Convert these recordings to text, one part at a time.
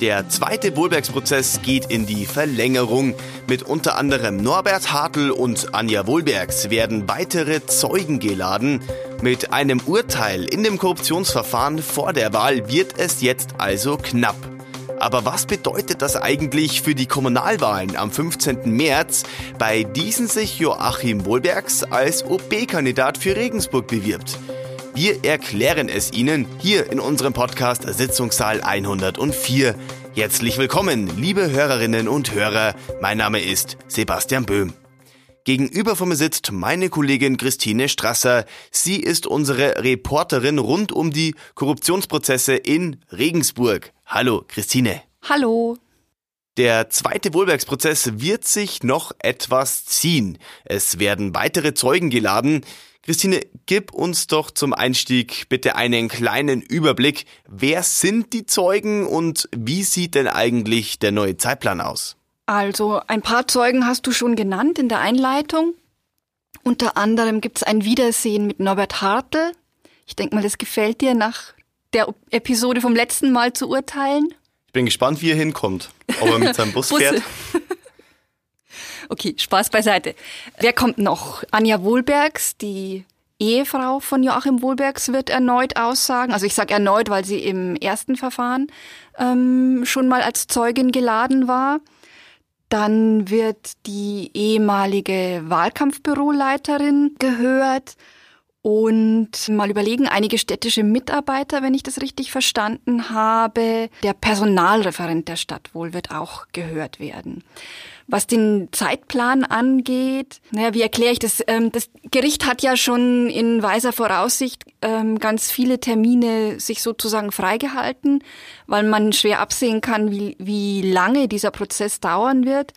Der zweite Wohlbergsprozess geht in die Verlängerung. Mit unter anderem Norbert Hartl und Anja Wohlbergs werden weitere Zeugen geladen. Mit einem Urteil in dem Korruptionsverfahren vor der Wahl wird es jetzt also knapp. Aber was bedeutet das eigentlich für die Kommunalwahlen am 15. März, bei diesen sich Joachim Wohlbergs als OB-Kandidat für Regensburg bewirbt? Wir erklären es Ihnen hier in unserem Podcast Sitzungssaal 104. Herzlich willkommen, liebe Hörerinnen und Hörer. Mein Name ist Sebastian Böhm. Gegenüber von mir sitzt meine Kollegin Christine Strasser. Sie ist unsere Reporterin rund um die Korruptionsprozesse in Regensburg. Hallo, Christine. Hallo. Der zweite Wohlbergsprozess wird sich noch etwas ziehen. Es werden weitere Zeugen geladen. Christine, gib uns doch zum Einstieg bitte einen kleinen Überblick. Wer sind die Zeugen und wie sieht denn eigentlich der neue Zeitplan aus? Also ein paar Zeugen hast du schon genannt in der Einleitung. Unter anderem gibt es ein Wiedersehen mit Norbert Hartl. Ich denke mal, das gefällt dir nach der Episode vom letzten Mal zu urteilen. Ich bin gespannt, wie er hinkommt. Ob er mit seinem Bus fährt. Okay, Spaß beiseite. Wer kommt noch? Anja Wohlbergs, die Ehefrau von Joachim Wohlbergs, wird erneut aussagen. Also ich sage erneut, weil sie im ersten Verfahren ähm, schon mal als Zeugin geladen war. Dann wird die ehemalige Wahlkampfbüroleiterin gehört und mal überlegen, einige städtische Mitarbeiter, wenn ich das richtig verstanden habe. Der Personalreferent der Stadt wohl wird auch gehört werden. Was den Zeitplan angeht, naja, wie erkläre ich das? Ähm, das Gericht hat ja schon in weiser Voraussicht ähm, ganz viele Termine sich sozusagen freigehalten, weil man schwer absehen kann, wie, wie lange dieser Prozess dauern wird.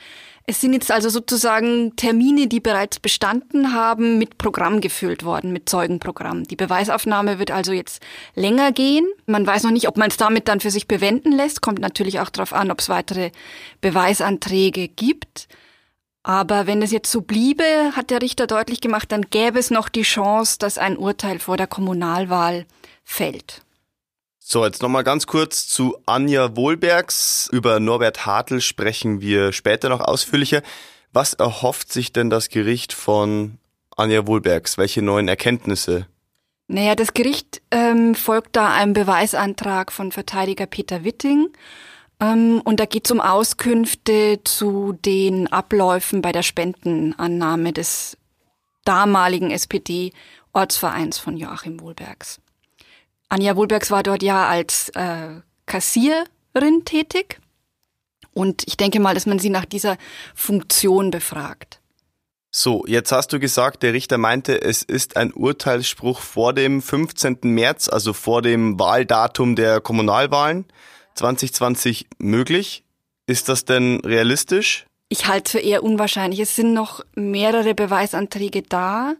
Es sind jetzt also sozusagen Termine, die bereits bestanden haben, mit Programm gefüllt worden, mit Zeugenprogramm. Die Beweisaufnahme wird also jetzt länger gehen. Man weiß noch nicht, ob man es damit dann für sich bewenden lässt. Kommt natürlich auch darauf an, ob es weitere Beweisanträge gibt. Aber wenn es jetzt so bliebe, hat der Richter deutlich gemacht, dann gäbe es noch die Chance, dass ein Urteil vor der Kommunalwahl fällt. So, jetzt nochmal ganz kurz zu Anja Wohlbergs. Über Norbert Hartl sprechen wir später noch ausführlicher. Was erhofft sich denn das Gericht von Anja Wohlbergs? Welche neuen Erkenntnisse? Naja, das Gericht ähm, folgt da einem Beweisantrag von Verteidiger Peter Witting. Ähm, und da geht es um Auskünfte zu den Abläufen bei der Spendenannahme des damaligen SPD-Ortsvereins von Joachim Wohlbergs. Anja Wohlbergs war dort ja als äh, Kassierin tätig. Und ich denke mal, dass man sie nach dieser Funktion befragt. So, jetzt hast du gesagt, der Richter meinte, es ist ein Urteilsspruch vor dem 15. März, also vor dem Wahldatum der Kommunalwahlen 2020 möglich. Ist das denn realistisch? Ich halte es für eher unwahrscheinlich. Es sind noch mehrere Beweisanträge da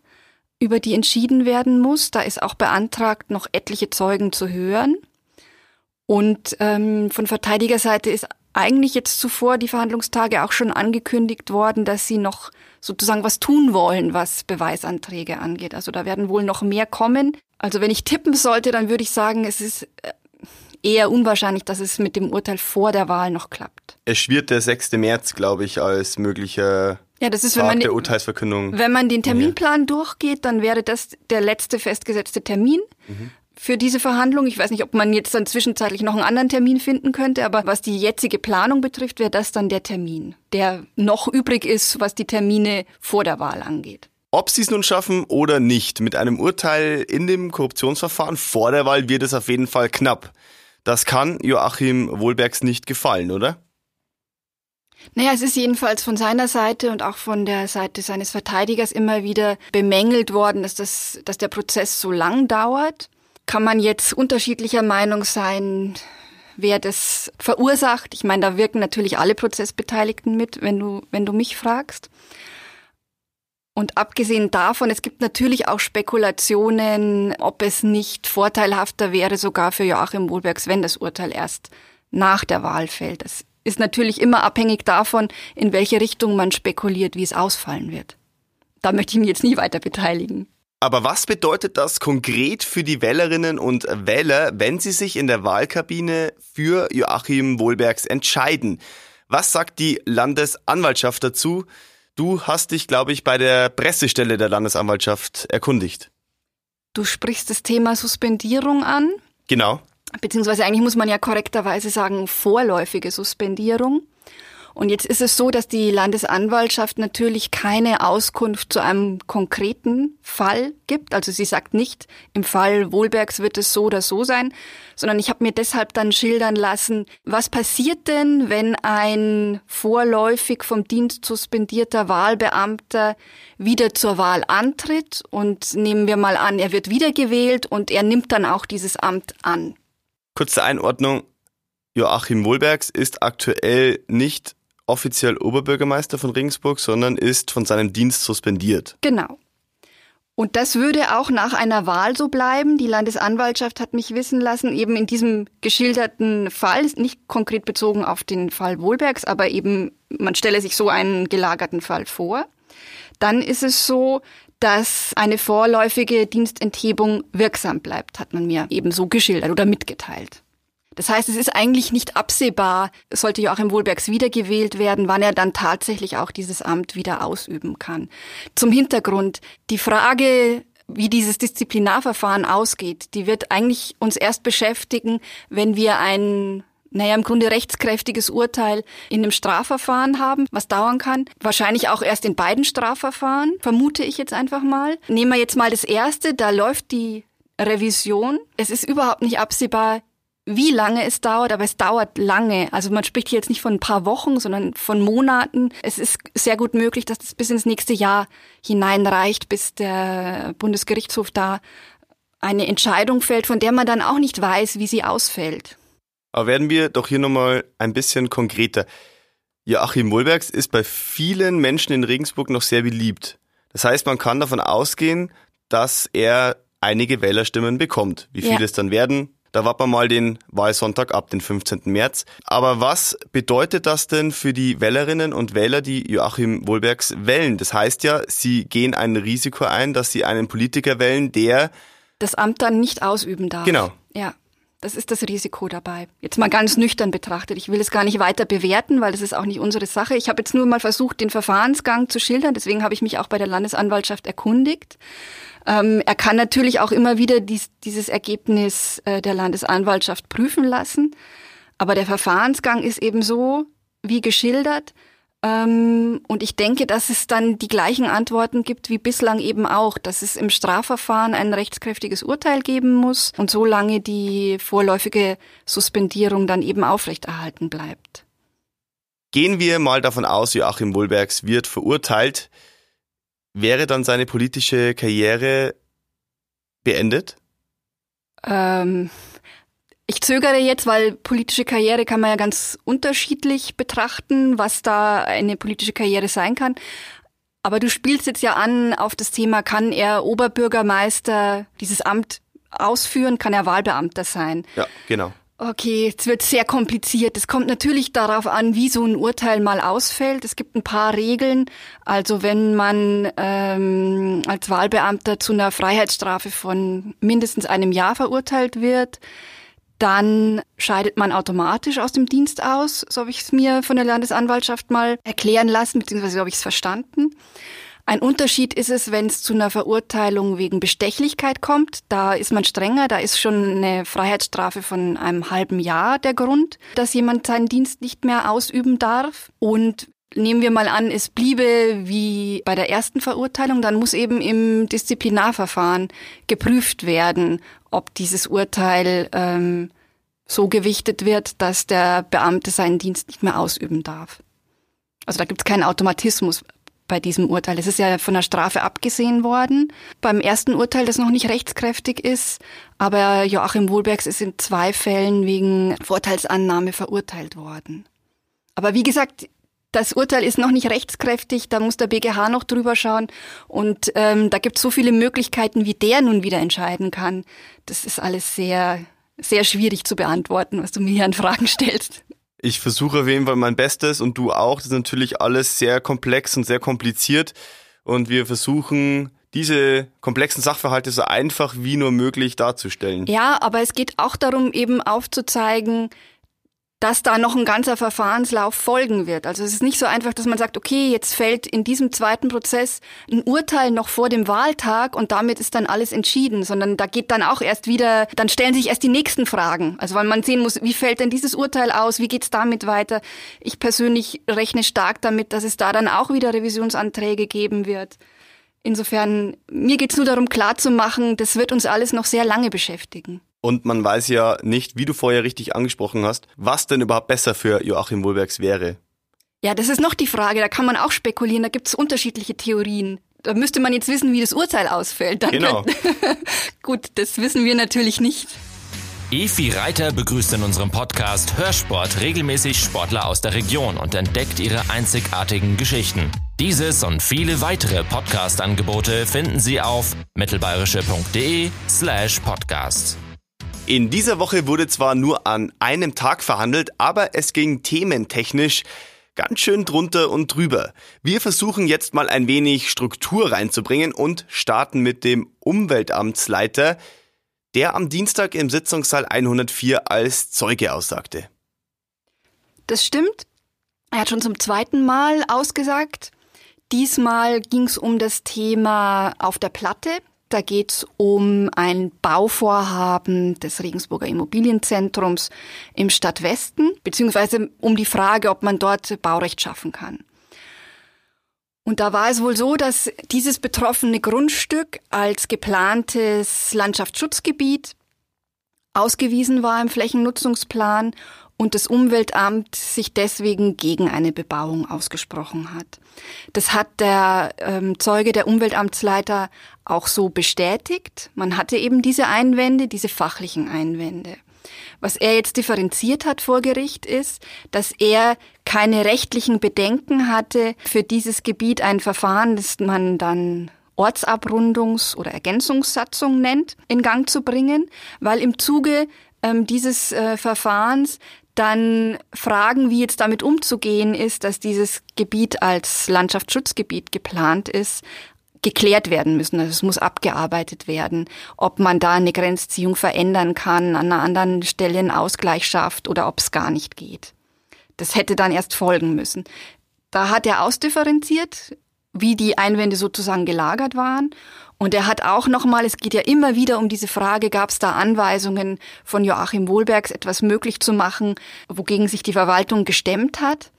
über die entschieden werden muss. Da ist auch beantragt, noch etliche Zeugen zu hören. Und ähm, von Verteidigerseite ist eigentlich jetzt zuvor die Verhandlungstage auch schon angekündigt worden, dass sie noch sozusagen was tun wollen, was Beweisanträge angeht. Also da werden wohl noch mehr kommen. Also wenn ich tippen sollte, dann würde ich sagen, es ist äh, eher unwahrscheinlich, dass es mit dem Urteil vor der Wahl noch klappt. Es schwirrt der 6. März, glaube ich, als möglicher ja, das ist, wenn man, der Urteilsverkündung. Wenn man den Terminplan ja. durchgeht, dann wäre das der letzte festgesetzte Termin. Mhm. Für diese Verhandlung, ich weiß nicht, ob man jetzt dann zwischenzeitlich noch einen anderen Termin finden könnte, aber was die jetzige Planung betrifft, wäre das dann der Termin, der noch übrig ist, was die Termine vor der Wahl angeht. Ob sie es nun schaffen oder nicht, mit einem Urteil in dem Korruptionsverfahren vor der Wahl wird es auf jeden Fall knapp. Das kann Joachim Wohlbergs nicht gefallen, oder? Naja, es ist jedenfalls von seiner Seite und auch von der Seite seines Verteidigers immer wieder bemängelt worden, dass, das, dass der Prozess so lang dauert. Kann man jetzt unterschiedlicher Meinung sein, wer das verursacht? Ich meine, da wirken natürlich alle Prozessbeteiligten mit, wenn du, wenn du mich fragst. Und abgesehen davon, es gibt natürlich auch Spekulationen, ob es nicht vorteilhafter wäre, sogar für Joachim Wohlbergs, wenn das Urteil erst nach der Wahl fällt. Das ist natürlich immer abhängig davon, in welche Richtung man spekuliert, wie es ausfallen wird. Da möchte ich mich jetzt nie weiter beteiligen. Aber was bedeutet das konkret für die Wählerinnen und Wähler, wenn sie sich in der Wahlkabine für Joachim Wohlbergs entscheiden? Was sagt die Landesanwaltschaft dazu? Du hast dich, glaube ich, bei der Pressestelle der Landesanwaltschaft erkundigt. Du sprichst das Thema Suspendierung an. Genau. Beziehungsweise eigentlich muss man ja korrekterweise sagen, vorläufige Suspendierung. Und jetzt ist es so, dass die Landesanwaltschaft natürlich keine Auskunft zu einem konkreten Fall gibt. Also sie sagt nicht, im Fall Wohlbergs wird es so oder so sein, sondern ich habe mir deshalb dann schildern lassen, was passiert denn, wenn ein vorläufig vom Dienst suspendierter Wahlbeamter wieder zur Wahl antritt und nehmen wir mal an, er wird wiedergewählt und er nimmt dann auch dieses Amt an. Kurze Einordnung. Joachim Wohlbergs ist aktuell nicht offiziell Oberbürgermeister von Regensburg, sondern ist von seinem Dienst suspendiert. Genau. Und das würde auch nach einer Wahl so bleiben. Die Landesanwaltschaft hat mich wissen lassen, eben in diesem geschilderten Fall, nicht konkret bezogen auf den Fall Wohlbergs, aber eben, man stelle sich so einen gelagerten Fall vor. Dann ist es so, dass eine vorläufige Dienstenthebung wirksam bleibt, hat man mir eben geschildert oder mitgeteilt. Das heißt, es ist eigentlich nicht absehbar, sollte Joachim Wohlbergs wiedergewählt werden, wann er dann tatsächlich auch dieses Amt wieder ausüben kann. Zum Hintergrund, die Frage, wie dieses Disziplinarverfahren ausgeht, die wird eigentlich uns erst beschäftigen, wenn wir ein naja, im Grunde rechtskräftiges Urteil in einem Strafverfahren haben, was dauern kann. Wahrscheinlich auch erst in beiden Strafverfahren, vermute ich jetzt einfach mal. Nehmen wir jetzt mal das erste, da läuft die Revision. Es ist überhaupt nicht absehbar, wie lange es dauert, aber es dauert lange. Also man spricht hier jetzt nicht von ein paar Wochen, sondern von Monaten. Es ist sehr gut möglich, dass das bis ins nächste Jahr hineinreicht, bis der Bundesgerichtshof da eine Entscheidung fällt, von der man dann auch nicht weiß, wie sie ausfällt. Aber werden wir doch hier nochmal ein bisschen konkreter. Joachim Wohlbergs ist bei vielen Menschen in Regensburg noch sehr beliebt. Das heißt, man kann davon ausgehen, dass er einige Wählerstimmen bekommt. Wie viele ja. es dann werden, da warten wir mal den Wahlsonntag ab, den 15. März. Aber was bedeutet das denn für die Wählerinnen und Wähler, die Joachim Wohlbergs wählen? Das heißt ja, sie gehen ein Risiko ein, dass sie einen Politiker wählen, der das Amt dann nicht ausüben darf. Genau. Ja. Das ist das Risiko dabei. Jetzt mal ganz nüchtern betrachtet. Ich will es gar nicht weiter bewerten, weil das ist auch nicht unsere Sache. Ich habe jetzt nur mal versucht, den Verfahrensgang zu schildern. Deswegen habe ich mich auch bei der Landesanwaltschaft erkundigt. Ähm, er kann natürlich auch immer wieder dies, dieses Ergebnis äh, der Landesanwaltschaft prüfen lassen. Aber der Verfahrensgang ist eben so wie geschildert. Ähm, und ich denke, dass es dann die gleichen Antworten gibt wie bislang eben auch, dass es im Strafverfahren ein rechtskräftiges Urteil geben muss und solange die vorläufige Suspendierung dann eben aufrechterhalten bleibt. Gehen wir mal davon aus, Joachim Wohlbergs wird verurteilt wäre dann seine politische Karriere beendet? Ähm, ich zögere jetzt, weil politische Karriere kann man ja ganz unterschiedlich betrachten, was da eine politische Karriere sein kann. Aber du spielst jetzt ja an auf das Thema, kann er Oberbürgermeister dieses Amt ausführen, kann er Wahlbeamter sein? Ja, genau. Okay, jetzt wird sehr kompliziert. Es kommt natürlich darauf an, wie so ein Urteil mal ausfällt. Es gibt ein paar Regeln. Also wenn man ähm, als Wahlbeamter zu einer Freiheitsstrafe von mindestens einem Jahr verurteilt wird, dann scheidet man automatisch aus dem Dienst aus. So habe ich es mir von der Landesanwaltschaft mal erklären lassen, beziehungsweise so habe ich es verstanden. Ein Unterschied ist es, wenn es zu einer Verurteilung wegen Bestechlichkeit kommt. Da ist man strenger, da ist schon eine Freiheitsstrafe von einem halben Jahr der Grund, dass jemand seinen Dienst nicht mehr ausüben darf. Und nehmen wir mal an, es bliebe wie bei der ersten Verurteilung, dann muss eben im Disziplinarverfahren geprüft werden, ob dieses Urteil ähm, so gewichtet wird, dass der Beamte seinen Dienst nicht mehr ausüben darf. Also da gibt es keinen Automatismus bei diesem Urteil. Es ist ja von der Strafe abgesehen worden. Beim ersten Urteil, das noch nicht rechtskräftig ist, aber Joachim Wohlbergs ist in zwei Fällen wegen Vorteilsannahme verurteilt worden. Aber wie gesagt, das Urteil ist noch nicht rechtskräftig, da muss der BGH noch drüber schauen und ähm, da gibt es so viele Möglichkeiten, wie der nun wieder entscheiden kann. Das ist alles sehr, sehr schwierig zu beantworten, was du mir hier an Fragen stellst. Ich versuche auf jeden Fall mein Bestes und du auch. Das ist natürlich alles sehr komplex und sehr kompliziert. Und wir versuchen diese komplexen Sachverhalte so einfach wie nur möglich darzustellen. Ja, aber es geht auch darum, eben aufzuzeigen, dass da noch ein ganzer Verfahrenslauf folgen wird. Also es ist nicht so einfach, dass man sagt, okay, jetzt fällt in diesem zweiten Prozess ein Urteil noch vor dem Wahltag und damit ist dann alles entschieden, sondern da geht dann auch erst wieder, dann stellen sich erst die nächsten Fragen. Also weil man sehen muss, wie fällt denn dieses Urteil aus, wie geht's damit weiter. Ich persönlich rechne stark damit, dass es da dann auch wieder Revisionsanträge geben wird. Insofern, mir geht's nur darum klarzumachen, das wird uns alles noch sehr lange beschäftigen. Und man weiß ja nicht, wie du vorher richtig angesprochen hast, was denn überhaupt besser für Joachim Wohlbergs wäre. Ja, das ist noch die Frage, da kann man auch spekulieren, da gibt's unterschiedliche Theorien. Da müsste man jetzt wissen, wie das Urteil ausfällt. Dann genau. Gut, das wissen wir natürlich nicht. Efi Reiter begrüßt in unserem Podcast Hörsport regelmäßig Sportler aus der Region und entdeckt ihre einzigartigen Geschichten. Dieses und viele weitere Podcast-Angebote finden Sie auf mittelbayerische.de slash podcast. In dieser Woche wurde zwar nur an einem Tag verhandelt, aber es ging thementechnisch ganz schön drunter und drüber. Wir versuchen jetzt mal ein wenig Struktur reinzubringen und starten mit dem Umweltamtsleiter, der am Dienstag im Sitzungssaal 104 als Zeuge aussagte. Das stimmt. Er hat schon zum zweiten Mal ausgesagt. Diesmal ging es um das Thema auf der Platte. Da geht es um ein Bauvorhaben des Regensburger Immobilienzentrums im Stadtwesten, beziehungsweise um die Frage, ob man dort Baurecht schaffen kann. Und da war es wohl so, dass dieses betroffene Grundstück als geplantes Landschaftsschutzgebiet ausgewiesen war im Flächennutzungsplan und das Umweltamt sich deswegen gegen eine Bebauung ausgesprochen hat. Das hat der ähm, Zeuge, der Umweltamtsleiter, auch so bestätigt. Man hatte eben diese Einwände, diese fachlichen Einwände. Was er jetzt differenziert hat vor Gericht ist, dass er keine rechtlichen Bedenken hatte, für dieses Gebiet ein Verfahren, das man dann Ortsabrundungs- oder Ergänzungssatzung nennt, in Gang zu bringen, weil im Zuge ähm, dieses äh, Verfahrens dann Fragen, wie jetzt damit umzugehen ist, dass dieses Gebiet als Landschaftsschutzgebiet geplant ist, geklärt werden müssen. Also es muss abgearbeitet werden, ob man da eine Grenzziehung verändern kann, an einer anderen Stelle einen Ausgleich schafft oder ob es gar nicht geht. Das hätte dann erst folgen müssen. Da hat er ausdifferenziert, wie die Einwände sozusagen gelagert waren. Und er hat auch nochmal, es geht ja immer wieder um diese Frage, gab es da Anweisungen von Joachim Wohlbergs, etwas möglich zu machen, wogegen sich die Verwaltung gestemmt hat.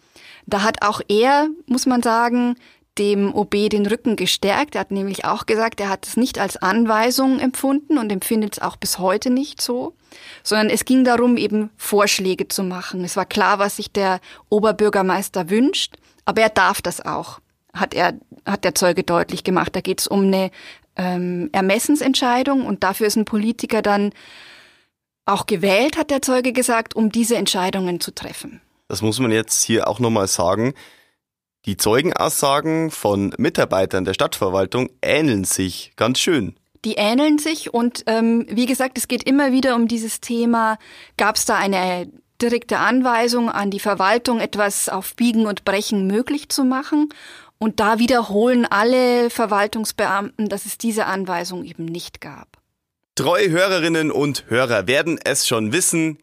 Da hat auch er, muss man sagen, dem OB den Rücken gestärkt. Er hat nämlich auch gesagt, er hat es nicht als Anweisung empfunden und empfindet es auch bis heute nicht so, sondern es ging darum, eben Vorschläge zu machen. Es war klar, was sich der Oberbürgermeister wünscht, aber er darf das auch, hat er, hat der Zeuge deutlich gemacht. Da geht es um eine ähm, Ermessensentscheidung und dafür ist ein Politiker dann auch gewählt, hat der Zeuge gesagt, um diese Entscheidungen zu treffen. Das muss man jetzt hier auch nochmal sagen. Die Zeugenaussagen von Mitarbeitern der Stadtverwaltung ähneln sich ganz schön. Die ähneln sich und ähm, wie gesagt, es geht immer wieder um dieses Thema, gab es da eine direkte Anweisung an die Verwaltung, etwas auf Biegen und Brechen möglich zu machen. Und da wiederholen alle Verwaltungsbeamten, dass es diese Anweisung eben nicht gab. Treue Hörerinnen und Hörer werden es schon wissen.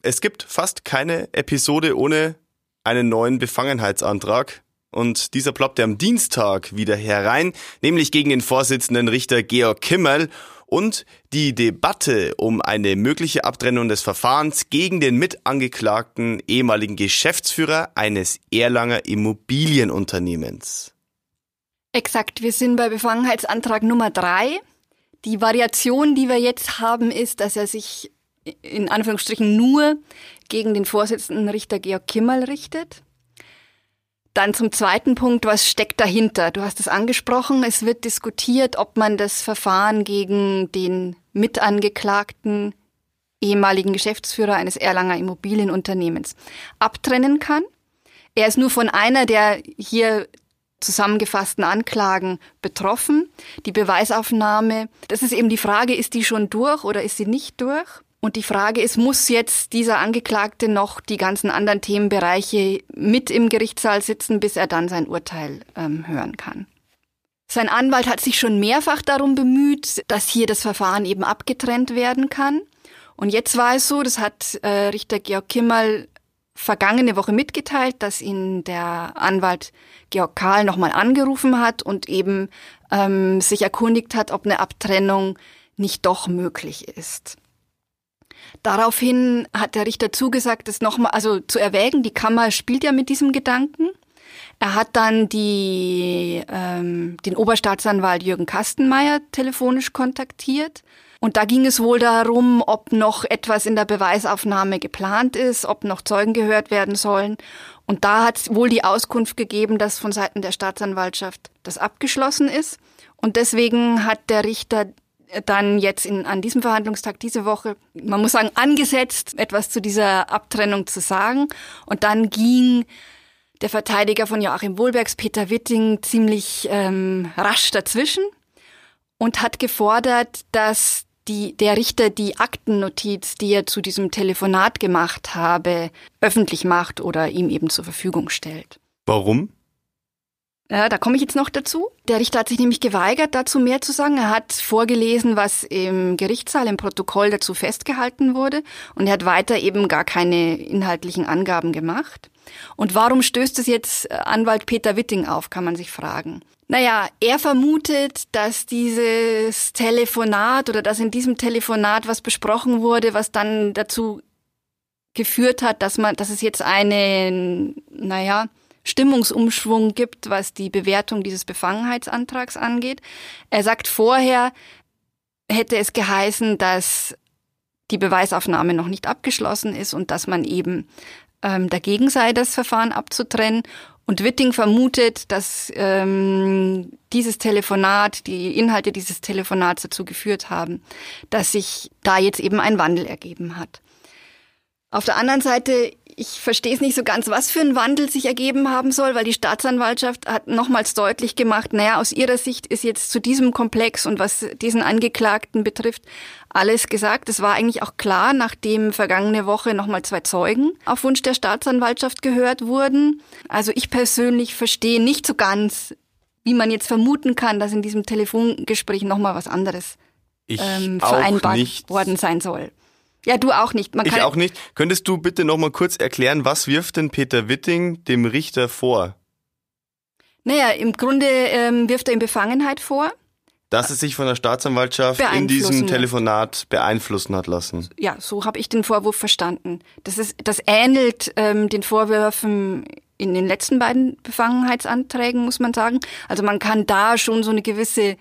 Es gibt fast keine Episode ohne einen neuen Befangenheitsantrag und dieser ploppte am Dienstag wieder herein, nämlich gegen den Vorsitzenden Richter Georg Kimmel und die Debatte um eine mögliche Abtrennung des Verfahrens gegen den mitangeklagten ehemaligen Geschäftsführer eines Erlanger Immobilienunternehmens. Exakt, wir sind bei Befangenheitsantrag Nummer drei. Die Variation, die wir jetzt haben, ist, dass er sich in Anführungsstrichen nur gegen den Vorsitzenden Richter Georg Kimmel richtet. Dann zum zweiten Punkt, was steckt dahinter? Du hast es angesprochen, es wird diskutiert, ob man das Verfahren gegen den Mitangeklagten ehemaligen Geschäftsführer eines Erlanger Immobilienunternehmens abtrennen kann. Er ist nur von einer der hier zusammengefassten Anklagen betroffen. Die Beweisaufnahme, das ist eben die Frage, ist die schon durch oder ist sie nicht durch? Und die Frage ist, muss jetzt dieser Angeklagte noch die ganzen anderen Themenbereiche mit im Gerichtssaal sitzen, bis er dann sein Urteil ähm, hören kann? Sein Anwalt hat sich schon mehrfach darum bemüht, dass hier das Verfahren eben abgetrennt werden kann. Und jetzt war es so, das hat äh, Richter Georg Kimmel vergangene Woche mitgeteilt, dass ihn der Anwalt Georg Kahl nochmal angerufen hat und eben ähm, sich erkundigt hat, ob eine Abtrennung nicht doch möglich ist. Daraufhin hat der Richter zugesagt, es nochmal, also zu erwägen. Die Kammer spielt ja mit diesem Gedanken. Er hat dann die, ähm, den Oberstaatsanwalt Jürgen Kastenmeier telefonisch kontaktiert. Und da ging es wohl darum, ob noch etwas in der Beweisaufnahme geplant ist, ob noch Zeugen gehört werden sollen. Und da hat es wohl die Auskunft gegeben, dass von Seiten der Staatsanwaltschaft das abgeschlossen ist. Und deswegen hat der Richter dann jetzt in, an diesem Verhandlungstag diese Woche, man muss sagen, angesetzt, etwas zu dieser Abtrennung zu sagen. Und dann ging der Verteidiger von Joachim Wohlbergs, Peter Witting, ziemlich ähm, rasch dazwischen und hat gefordert, dass die, der Richter die Aktennotiz, die er zu diesem Telefonat gemacht habe, öffentlich macht oder ihm eben zur Verfügung stellt. Warum? Ja, da komme ich jetzt noch dazu. Der Richter hat sich nämlich geweigert, dazu mehr zu sagen. Er hat vorgelesen, was im Gerichtssaal im Protokoll dazu festgehalten wurde und er hat weiter eben gar keine inhaltlichen Angaben gemacht. Und warum stößt es jetzt äh, Anwalt Peter Witting auf, kann man sich fragen. Naja, er vermutet, dass dieses Telefonat oder dass in diesem Telefonat was besprochen wurde, was dann dazu geführt hat, dass man, dass es jetzt einen, naja, Stimmungsumschwung gibt, was die Bewertung dieses Befangenheitsantrags angeht. Er sagt vorher, hätte es geheißen, dass die Beweisaufnahme noch nicht abgeschlossen ist und dass man eben ähm, dagegen sei, das Verfahren abzutrennen. Und Witting vermutet, dass ähm, dieses Telefonat, die Inhalte dieses Telefonats dazu geführt haben, dass sich da jetzt eben ein Wandel ergeben hat. Auf der anderen Seite, ich verstehe es nicht so ganz, was für ein Wandel sich ergeben haben soll, weil die Staatsanwaltschaft hat nochmals deutlich gemacht, naja, aus ihrer Sicht ist jetzt zu diesem Komplex und was diesen Angeklagten betrifft, alles gesagt. Es war eigentlich auch klar, nachdem vergangene Woche nochmal zwei Zeugen auf Wunsch der Staatsanwaltschaft gehört wurden. Also ich persönlich verstehe nicht so ganz, wie man jetzt vermuten kann, dass in diesem Telefongespräch nochmal was anderes ähm, vereinbart worden sein soll. Ja, du auch nicht. Man ich auch nicht. Könntest du bitte noch mal kurz erklären, was wirft denn Peter Witting dem Richter vor? Naja, im Grunde ähm, wirft er ihm Befangenheit vor. Dass er sich von der Staatsanwaltschaft in diesem Telefonat beeinflussen hat lassen. Ja, so habe ich den Vorwurf verstanden. Das, ist, das ähnelt ähm, den Vorwürfen in den letzten beiden Befangenheitsanträgen, muss man sagen. Also man kann da schon so eine gewisse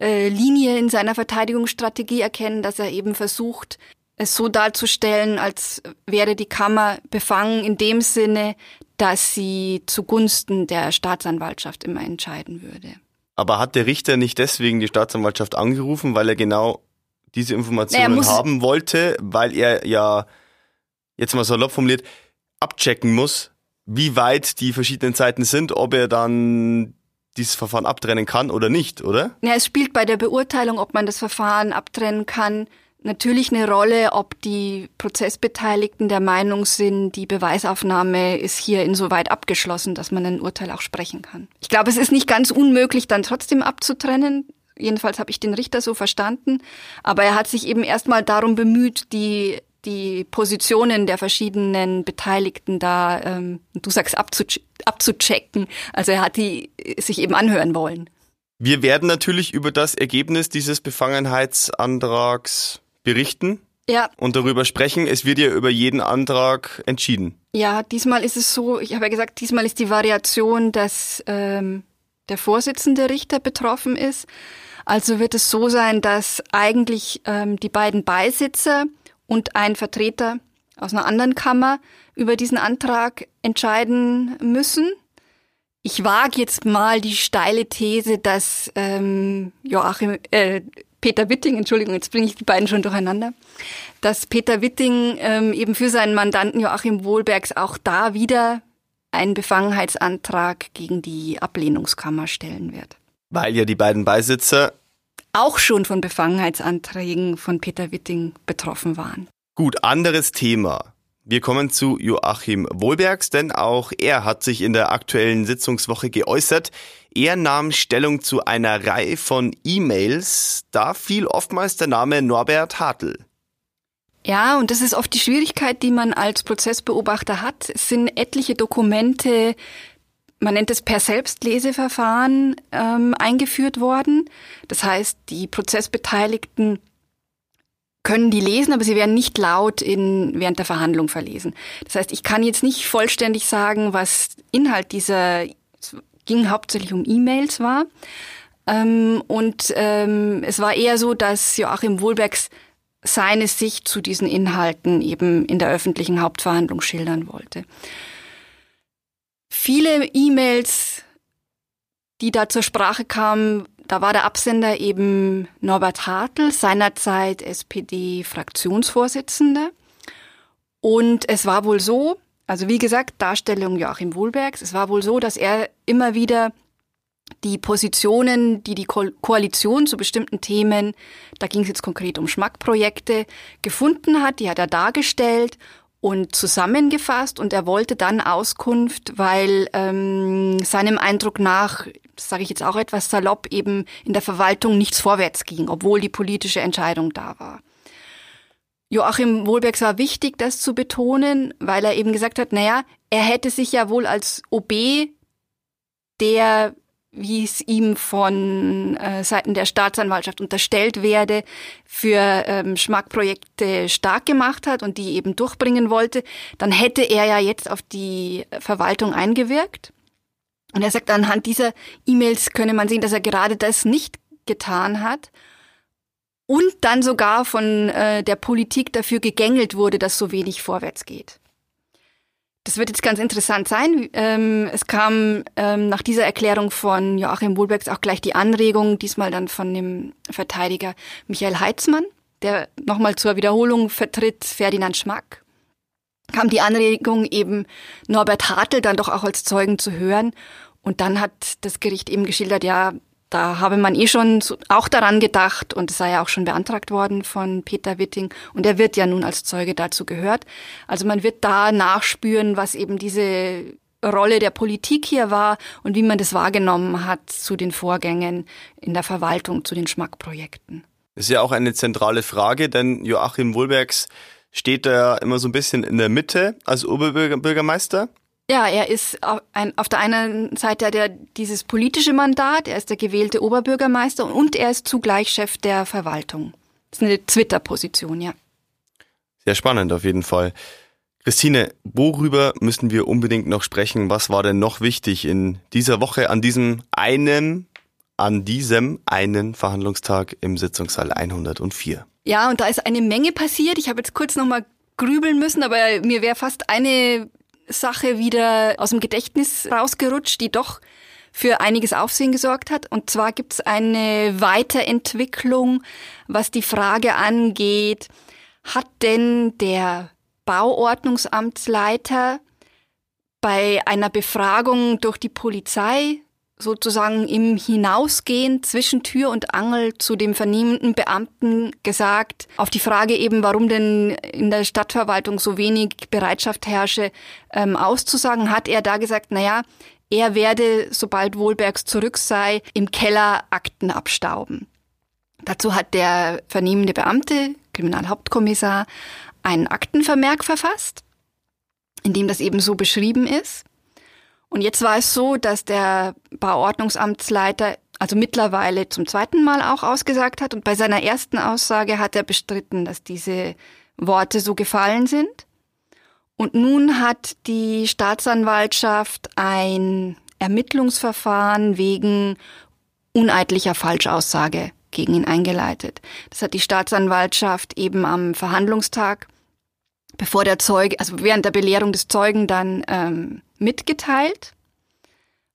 äh, Linie in seiner Verteidigungsstrategie erkennen, dass er eben versucht, es so darzustellen, als wäre die Kammer befangen in dem Sinne, dass sie zugunsten der Staatsanwaltschaft immer entscheiden würde. Aber hat der Richter nicht deswegen die Staatsanwaltschaft angerufen, weil er genau diese Informationen naja, haben wollte, weil er ja, jetzt mal salopp formuliert, abchecken muss, wie weit die verschiedenen Seiten sind, ob er dann dieses Verfahren abtrennen kann oder nicht, oder? Ja, es spielt bei der Beurteilung, ob man das Verfahren abtrennen kann, natürlich eine Rolle, ob die Prozessbeteiligten der Meinung sind, die Beweisaufnahme ist hier insoweit abgeschlossen, dass man ein Urteil auch sprechen kann. Ich glaube, es ist nicht ganz unmöglich, dann trotzdem abzutrennen. Jedenfalls habe ich den Richter so verstanden. Aber er hat sich eben erstmal darum bemüht, die die Positionen der verschiedenen Beteiligten da, ähm, du sagst, abzuchecken. Also er hat die sich eben anhören wollen. Wir werden natürlich über das Ergebnis dieses Befangenheitsantrags berichten ja. und darüber sprechen. Es wird ja über jeden Antrag entschieden. Ja, diesmal ist es so, ich habe ja gesagt, diesmal ist die Variation, dass ähm, der Vorsitzende Richter betroffen ist. Also wird es so sein, dass eigentlich ähm, die beiden Beisitzer und ein Vertreter aus einer anderen Kammer über diesen Antrag entscheiden müssen. Ich wage jetzt mal die steile These, dass ähm, Joachim, äh, Peter Witting, Entschuldigung, jetzt bringe ich die beiden schon durcheinander, dass Peter Witting ähm, eben für seinen Mandanten Joachim Wohlbergs auch da wieder einen Befangenheitsantrag gegen die Ablehnungskammer stellen wird. Weil ja die beiden Beisitzer auch schon von Befangenheitsanträgen von Peter Witting betroffen waren. Gut, anderes Thema. Wir kommen zu Joachim Wohlbergs, denn auch er hat sich in der aktuellen Sitzungswoche geäußert. Er nahm Stellung zu einer Reihe von E-Mails. Da fiel oftmals der Name Norbert Hartl. Ja, und das ist oft die Schwierigkeit, die man als Prozessbeobachter hat. Es sind etliche Dokumente, man nennt es per Selbstleseverfahren, ähm, eingeführt worden. Das heißt, die Prozessbeteiligten können die lesen, aber sie werden nicht laut in, während der Verhandlung verlesen. Das heißt, ich kann jetzt nicht vollständig sagen, was Inhalt dieser, es ging hauptsächlich um E-Mails war. Ähm, und ähm, es war eher so, dass Joachim Wohlbergs seine Sicht zu diesen Inhalten eben in der öffentlichen Hauptverhandlung schildern wollte. Viele E-Mails, die da zur Sprache kamen, da war der Absender eben Norbert Hartl, seinerzeit SPD-Fraktionsvorsitzender. Und es war wohl so, also wie gesagt, Darstellung Joachim Wohlbergs, es war wohl so, dass er immer wieder die Positionen, die die Ko Koalition zu bestimmten Themen, da ging es jetzt konkret um Schmackprojekte, gefunden hat, die hat er dargestellt und zusammengefasst und er wollte dann Auskunft, weil ähm, seinem Eindruck nach, sage ich jetzt auch etwas salopp, eben in der Verwaltung nichts vorwärts ging, obwohl die politische Entscheidung da war. Joachim Wohlbergs war wichtig, das zu betonen, weil er eben gesagt hat, naja, er hätte sich ja wohl als OB der wie es ihm von äh, Seiten der Staatsanwaltschaft unterstellt werde, für ähm, Schmackprojekte stark gemacht hat und die eben durchbringen wollte, dann hätte er ja jetzt auf die Verwaltung eingewirkt. Und er sagt, anhand dieser E-Mails könne man sehen, dass er gerade das nicht getan hat und dann sogar von äh, der Politik dafür gegängelt wurde, dass so wenig vorwärts geht. Das wird jetzt ganz interessant sein. Ähm, es kam ähm, nach dieser Erklärung von Joachim Wohlbergs auch gleich die Anregung, diesmal dann von dem Verteidiger Michael Heitzmann, der nochmal zur Wiederholung vertritt Ferdinand Schmack. Kam die Anregung eben Norbert Hartl dann doch auch als Zeugen zu hören. Und dann hat das Gericht eben geschildert, ja, da habe man eh schon auch daran gedacht und es sei ja auch schon beantragt worden von Peter Witting und er wird ja nun als Zeuge dazu gehört. Also man wird da nachspüren, was eben diese Rolle der Politik hier war und wie man das wahrgenommen hat zu den Vorgängen in der Verwaltung, zu den Schmackprojekten. Das ist ja auch eine zentrale Frage, denn Joachim Wohlbergs steht da immer so ein bisschen in der Mitte als Oberbürgermeister. Ja, er ist auf der einen Seite der dieses politische Mandat, er ist der gewählte Oberbürgermeister und er ist zugleich Chef der Verwaltung. Das ist eine Twitter-Position, ja. Sehr spannend auf jeden Fall. Christine, worüber müssen wir unbedingt noch sprechen? Was war denn noch wichtig in dieser Woche an diesem einen, an diesem einen Verhandlungstag im Sitzungssaal 104? Ja, und da ist eine Menge passiert. Ich habe jetzt kurz nochmal grübeln müssen, aber mir wäre fast eine Sache wieder aus dem Gedächtnis rausgerutscht, die doch für einiges Aufsehen gesorgt hat. Und zwar gibt es eine Weiterentwicklung, was die Frage angeht, hat denn der Bauordnungsamtsleiter bei einer Befragung durch die Polizei sozusagen im Hinausgehen zwischen Tür und Angel zu dem vernehmenden Beamten gesagt, auf die Frage eben, warum denn in der Stadtverwaltung so wenig Bereitschaft herrsche, ähm, auszusagen, hat er da gesagt, naja, er werde, sobald Wohlbergs zurück sei, im Keller Akten abstauben. Dazu hat der vernehmende Beamte, Kriminalhauptkommissar, einen Aktenvermerk verfasst, in dem das eben so beschrieben ist. Und jetzt war es so, dass der Bauordnungsamtsleiter also mittlerweile zum zweiten Mal auch ausgesagt hat und bei seiner ersten Aussage hat er bestritten, dass diese Worte so gefallen sind. Und nun hat die Staatsanwaltschaft ein Ermittlungsverfahren wegen uneidlicher Falschaussage gegen ihn eingeleitet. Das hat die Staatsanwaltschaft eben am Verhandlungstag, bevor der Zeuge, also während der Belehrung des Zeugen dann ähm, mitgeteilt,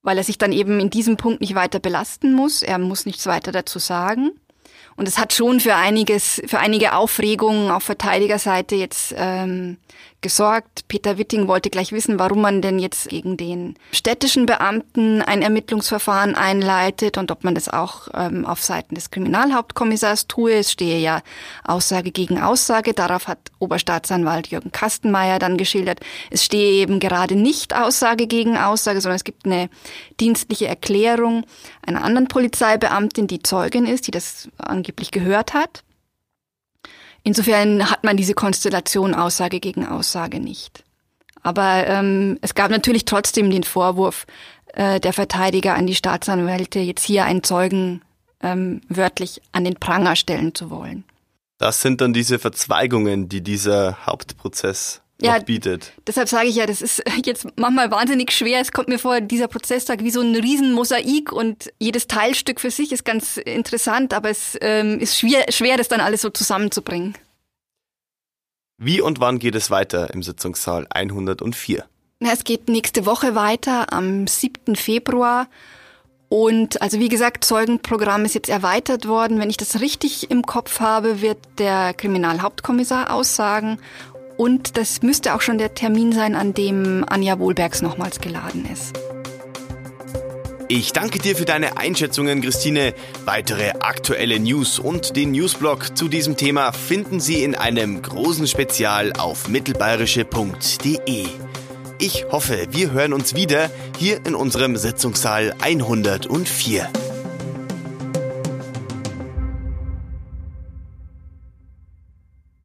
weil er sich dann eben in diesem Punkt nicht weiter belasten muss. Er muss nichts weiter dazu sagen. Und es hat schon für einiges, für einige Aufregungen auf Verteidigerseite jetzt ähm, gesorgt. Peter Witting wollte gleich wissen, warum man denn jetzt gegen den städtischen Beamten ein Ermittlungsverfahren einleitet und ob man das auch ähm, auf Seiten des Kriminalhauptkommissars tue. Es stehe ja Aussage gegen Aussage. Darauf hat Oberstaatsanwalt Jürgen Kastenmeier dann geschildert. Es stehe eben gerade nicht Aussage gegen Aussage, sondern es gibt eine dienstliche Erklärung einer anderen Polizeibeamtin, die Zeugin ist, die das angeblich gehört hat. Insofern hat man diese Konstellation Aussage gegen Aussage nicht. Aber ähm, es gab natürlich trotzdem den Vorwurf äh, der Verteidiger an die Staatsanwälte, jetzt hier einen Zeugen ähm, wörtlich an den Pranger stellen zu wollen. Das sind dann diese Verzweigungen, die dieser Hauptprozess ja, bietet. Deshalb sage ich ja, das ist jetzt manchmal wahnsinnig schwer. Es kommt mir vor, dieser Prozesstag wie so ein Riesenmosaik und jedes Teilstück für sich ist ganz interessant, aber es ähm, ist schwer, schwer, das dann alles so zusammenzubringen. Wie und wann geht es weiter im Sitzungssaal 104? Ja, es geht nächste Woche weiter am 7. Februar. Und also wie gesagt, Zeugenprogramm ist jetzt erweitert worden. Wenn ich das richtig im Kopf habe, wird der Kriminalhauptkommissar aussagen und das müsste auch schon der Termin sein, an dem Anja Wohlbergs nochmals geladen ist. Ich danke dir für deine Einschätzungen, Christine. Weitere aktuelle News und den Newsblog zu diesem Thema finden Sie in einem großen Spezial auf mittelbayerische.de. Ich hoffe, wir hören uns wieder hier in unserem Sitzungssaal 104.